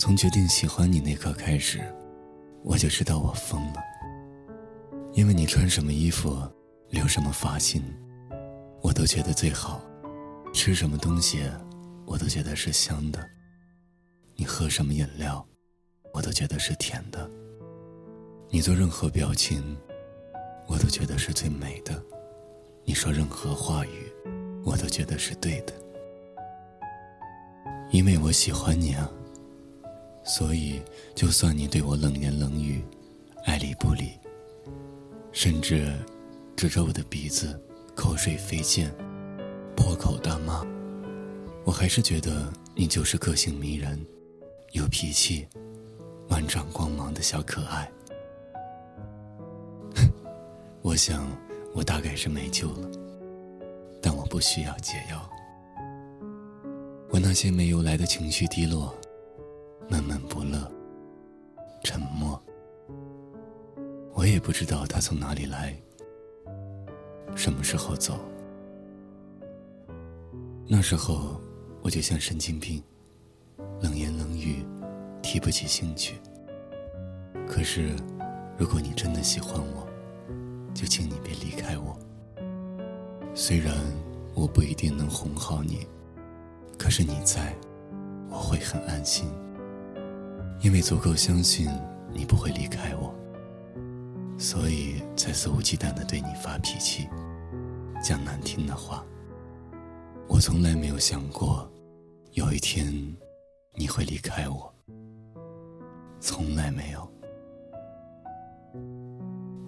从决定喜欢你那刻开始，我就知道我疯了。因为你穿什么衣服，留什么发型，我都觉得最好；吃什么东西，我都觉得是香的；你喝什么饮料，我都觉得是甜的；你做任何表情，我都觉得是最美的；你说任何话语，我都觉得是对的。因为我喜欢你啊，所以就算你对我冷言冷语，爱理不理。甚至指着我的鼻子，口水飞溅，破口大骂。我还是觉得你就是个性迷人、有脾气、万丈光芒的小可爱。我想，我大概是没救了，但我不需要解药。我那些没由来的情绪低落，闷闷不乐，沉默。我也不知道他从哪里来，什么时候走。那时候我就像神经病，冷言冷语，提不起兴趣。可是，如果你真的喜欢我，就请你别离开我。虽然我不一定能哄好你，可是你在，我会很安心，因为足够相信你不会离开我。所以才肆无忌惮的对你发脾气，讲难听的话。我从来没有想过，有一天你会离开我。从来没有。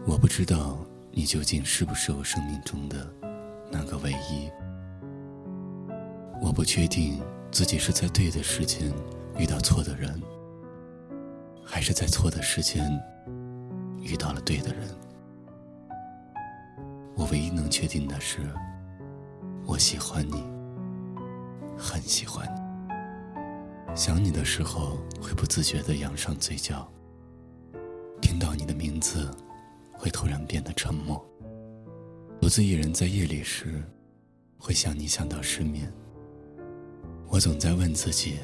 我不知道你究竟是不是我生命中的那个唯一。我不确定自己是在对的时间遇到错的人，还是在错的时间。遇到了对的人，我唯一能确定的是，我喜欢你，很喜欢你。想你的时候会不自觉的扬上嘴角，听到你的名字会突然变得沉默。独自一人在夜里时，会想你想到失眠。我总在问自己，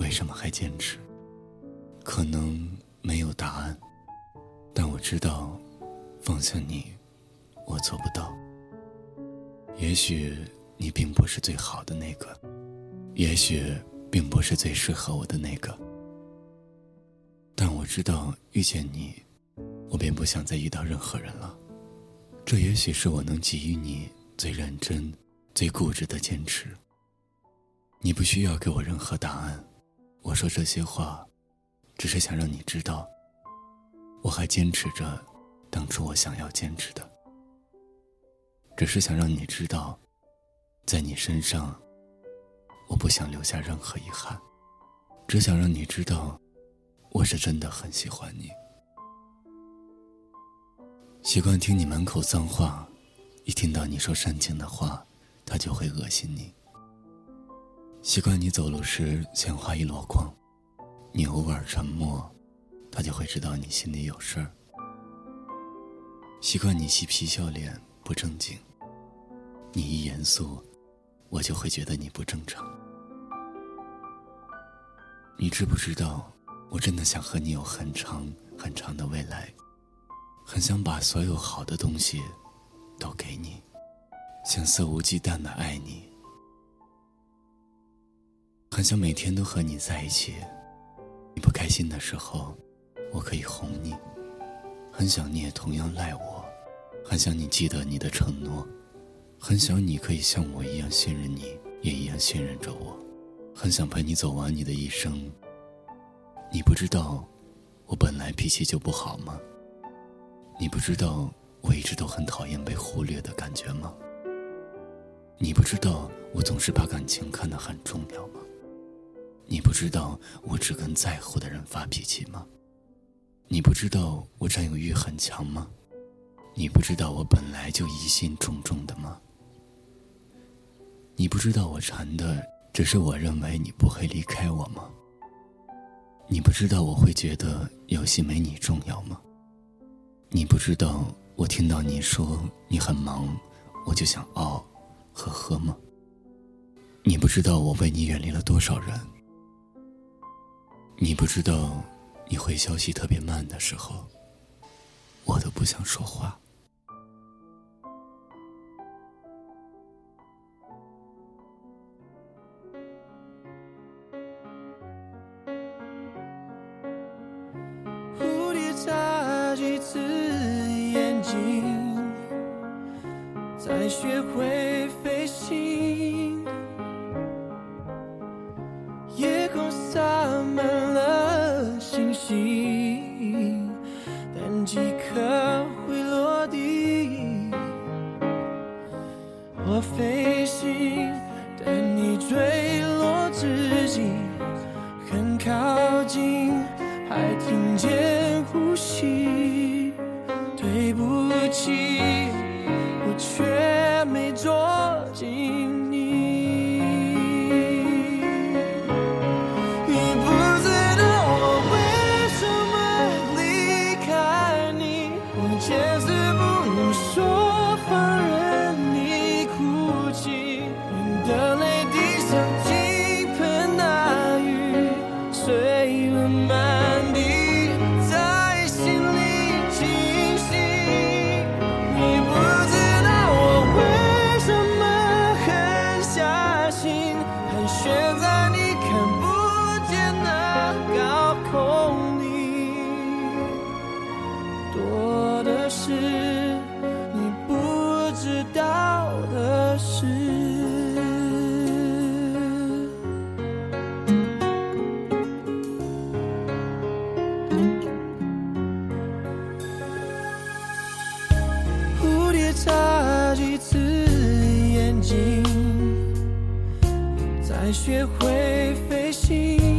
为什么还坚持？可能没有答案。但我知道，放下你，我做不到。也许你并不是最好的那个，也许并不是最适合我的那个。但我知道，遇见你，我便不想再遇到任何人了。这也许是我能给予你最认真、最固执的坚持。你不需要给我任何答案。我说这些话，只是想让你知道。我还坚持着当初我想要坚持的，只是想让你知道，在你身上，我不想留下任何遗憾，只想让你知道，我是真的很喜欢你。习惯听你满口脏话，一听到你说煽情的话，他就会恶心你。习惯你走路时鲜花一箩筐，你偶尔沉默。他就会知道你心里有事儿。习惯你嬉皮笑脸不正经，你一严肃，我就会觉得你不正常。你知不知道，我真的想和你有很长很长的未来，很想把所有好的东西都给你，想肆无忌惮的爱你，很想每天都和你在一起。你不开心的时候。我可以哄你，很想你也同样赖我，很想你记得你的承诺，很想你可以像我一样信任你，也一样信任着我，很想陪你走完你的一生。你不知道，我本来脾气就不好吗？你不知道我一直都很讨厌被忽略的感觉吗？你不知道我总是把感情看得很重要吗？你不知道我只跟在乎的人发脾气吗？你不知道我占有欲很强吗？你不知道我本来就疑心重重的吗？你不知道我馋的只是我认为你不会离开我吗？你不知道我会觉得游戏没你重要吗？你不知道我听到你说你很忙，我就想哦，呵呵吗？你不知道我为你远离了多少人？你不知道你回消息特别慢的时候我都不想说话。蝴蝶眨几次眼睛才学会对不起我却没捉紧悬在你。学会飞行。